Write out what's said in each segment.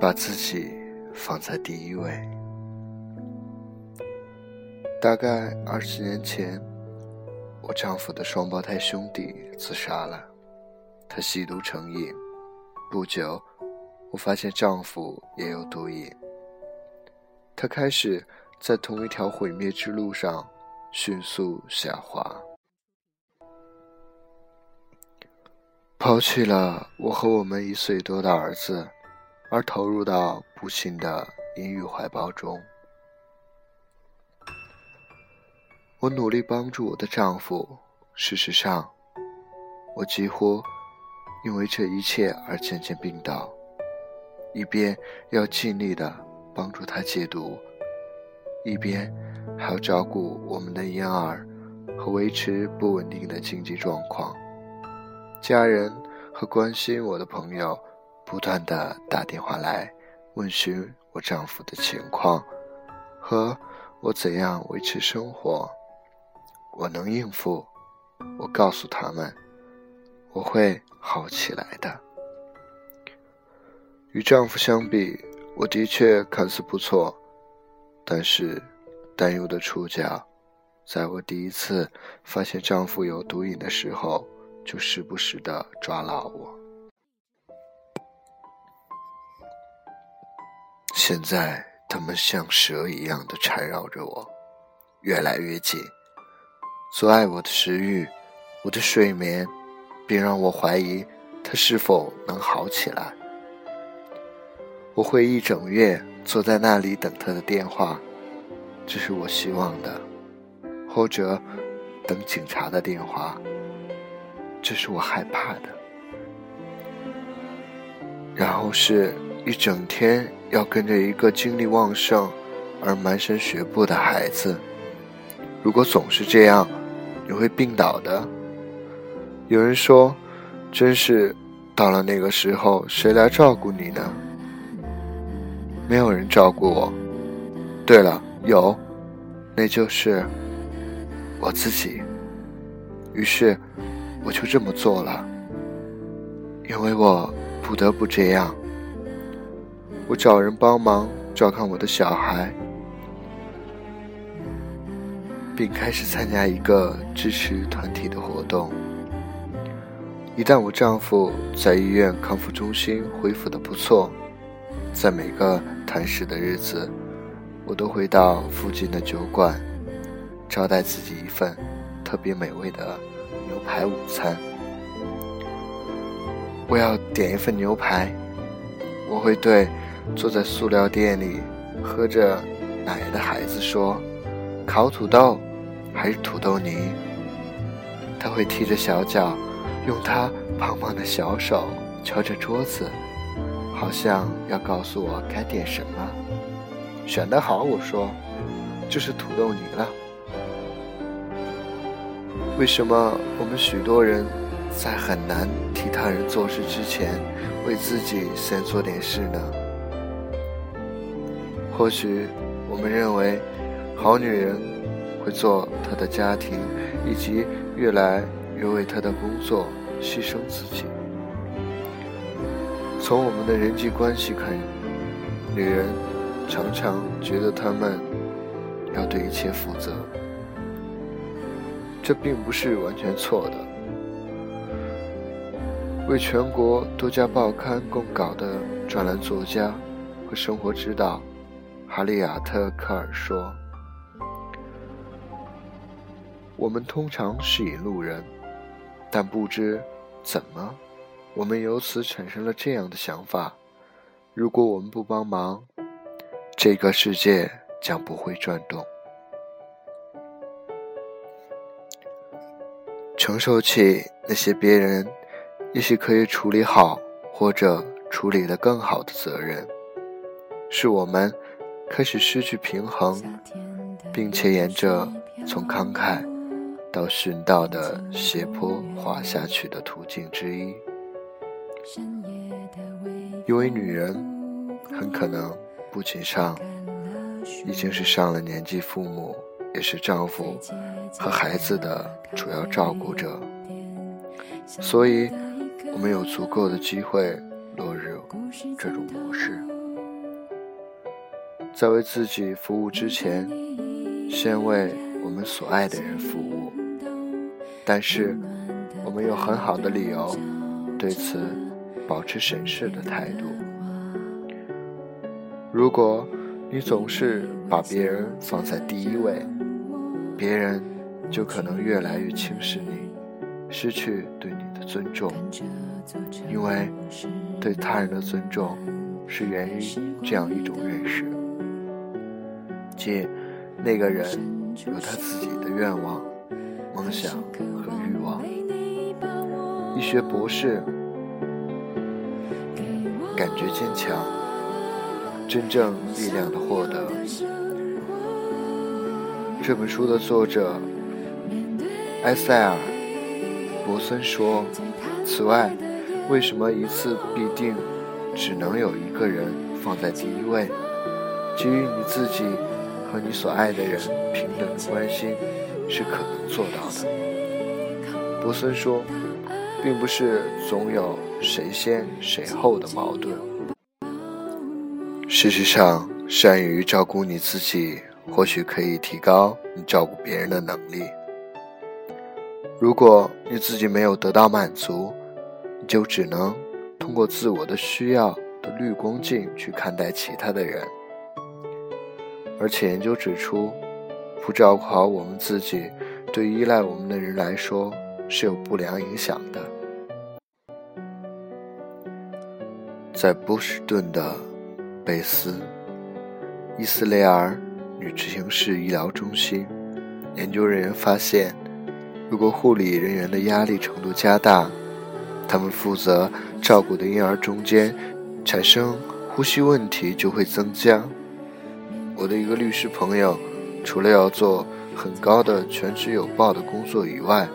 把自己放在第一位。大概二十年前，我丈夫的双胞胎兄弟自杀了，他吸毒成瘾。不久，我发现丈夫也有毒瘾，他开始在同一条毁灭之路上迅速下滑。抛弃了我和我们一岁多的儿子，而投入到不幸的阴郁怀抱中。我努力帮助我的丈夫，事实上，我几乎因为这一切而渐渐病倒。一边要尽力的帮助他戒毒，一边还要照顾我们的婴儿和维持不稳定的经济状况。家人和关心我的朋友不断的打电话来问询我丈夫的情况和我怎样维持生活。我能应付，我告诉他们，我会好起来的。与丈夫相比，我的确看似不错，但是担忧的触角，在我第一次发现丈夫有毒瘾的时候。就时不时的抓牢我。现在他们像蛇一样的缠绕着我，越来越紧，阻碍我的食欲，我的睡眠，并让我怀疑他是否能好起来。我会一整夜坐在那里等他的电话，这是我希望的，或者等警察的电话。这是我害怕的，然后是一整天要跟着一个精力旺盛而满身学步的孩子。如果总是这样，你会病倒的。有人说：“真是到了那个时候，谁来照顾你呢？”没有人照顾我。对了，有，那就是我自己。于是。我就这么做了，因为我不得不这样。我找人帮忙照看我的小孩，并开始参加一个支持团体的活动。一旦我丈夫在医院康复中心恢复的不错，在每个谈食的日子，我都会到附近的酒馆，招待自己一份特别美味的。牛排午餐，我要点一份牛排。我会对坐在塑料店里喝着奶的孩子说：“烤土豆还是土豆泥？”他会踢着小脚，用他胖胖的小手敲着桌子，好像要告诉我该点什么。选得好，我说，就是土豆泥了。为什么我们许多人在很难替他人做事之前，为自己先做点事呢？或许我们认为，好女人会做她的家庭，以及越来越为她的工作牺牲自己。从我们的人际关系看，女人常常觉得她们要对一切负责。这并不是完全错的。为全国多家报刊供稿的专栏作家和生活指导哈利亚特·科尔说：“我们通常是引路人，但不知怎么，我们由此产生了这样的想法：如果我们不帮忙，这个世界将不会转动。”承受起那些别人也许可以处理好或者处理得更好的责任，是我们开始失去平衡，并且沿着从慷慨到殉道的斜坡滑下去的途径之一。因为女人很可能不仅上已经是上了年纪父母，也是丈夫。和孩子的主要照顾者，所以我们有足够的机会落入这种模式。在为自己服务之前，先为我们所爱的人服务。但是，我们有很好的理由对此保持审视的态度。如果你总是把别人放在第一位，别人就可能越来越轻视你，失去对你的尊重。因为对他人的尊重是源于这样一种认识：即那个人有他自己的愿望、梦想和欲望。医学博士感觉坚强。真正力量的获得。这本书的作者埃塞尔·博森说：“此外，为什么一次必定只能有一个人放在第一位？给予你自己和你所爱的人平等的关心是可能做到的。”博森说：“并不是总有谁先谁后的矛盾。”事实上，善于照顾你自己，或许可以提高你照顾别人的能力。如果你自己没有得到满足，你就只能通过自我的需要的滤光镜去看待其他的人。而且研究指出，不照顾好我们自己，对依赖我们的人来说是有不良影响的。在波士顿的。贝斯伊斯雷尔女执行室医疗中心研究人员发现，如果护理人员的压力程度加大，他们负责照顾的婴儿中间产生呼吸问题就会增加。我的一个律师朋友，除了要做很高的全职有报的工作以外，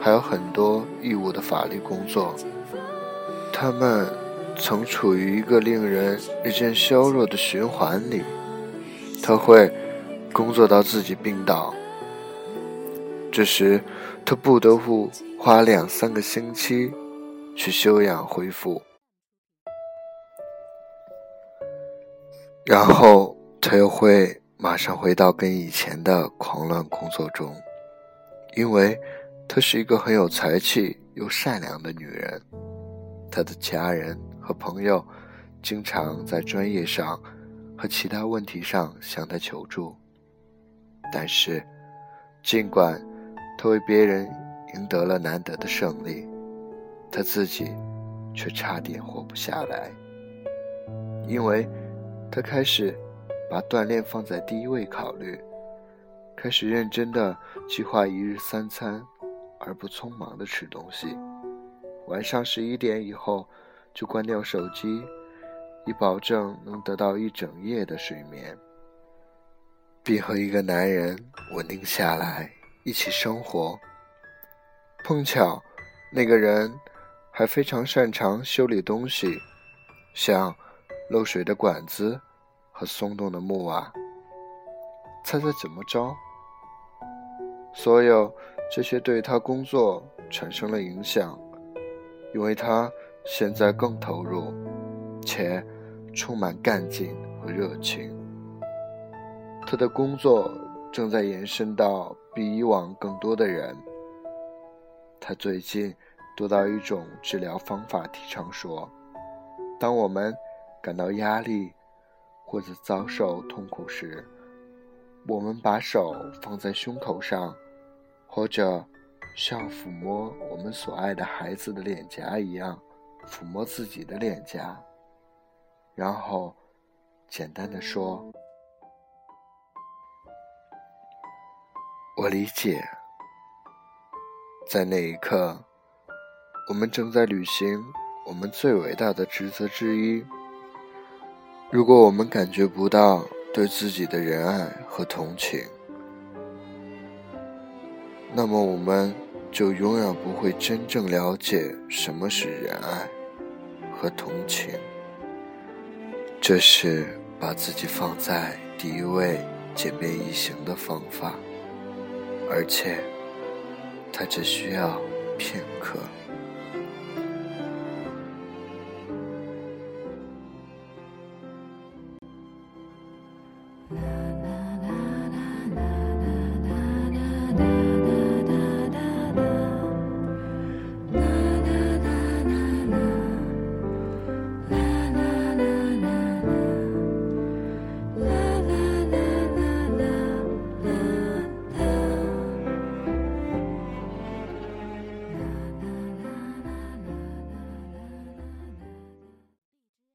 还有很多义务的法律工作。他们。曾处于一个令人日渐消弱的循环里，他会工作到自己病倒，这时他不得不花两三个星期去休养恢复，然后他又会马上回到跟以前的狂乱工作中，因为她是一个很有才气又善良的女人，她的家人。和朋友经常在专业上和其他问题上向他求助，但是尽管他为别人赢得了难得的胜利，他自己却差点活不下来，因为他开始把锻炼放在第一位考虑，开始认真的计划一日三餐，而不匆忙的吃东西，晚上十一点以后。就关掉手机，以保证能得到一整夜的睡眠，并和一个男人稳定下来一起生活。碰巧，那个人还非常擅长修理东西，像漏水的管子和松动的木瓦。猜猜怎么着？所有这些对他工作产生了影响，因为他。现在更投入，且充满干劲和热情。他的工作正在延伸到比以往更多的人。他最近读到一种治疗方法，提倡说：当我们感到压力或者遭受痛苦时，我们把手放在胸口上，或者像抚摸我们所爱的孩子的脸颊一样。抚摸自己的脸颊，然后简单的说：“我理解。”在那一刻，我们正在履行我们最伟大的职责之一。如果我们感觉不到对自己的仁爱和同情，那么我们就永远不会真正了解什么是仁爱。和同情，这是把自己放在第一位、简便易行的方法，而且它只需要片刻。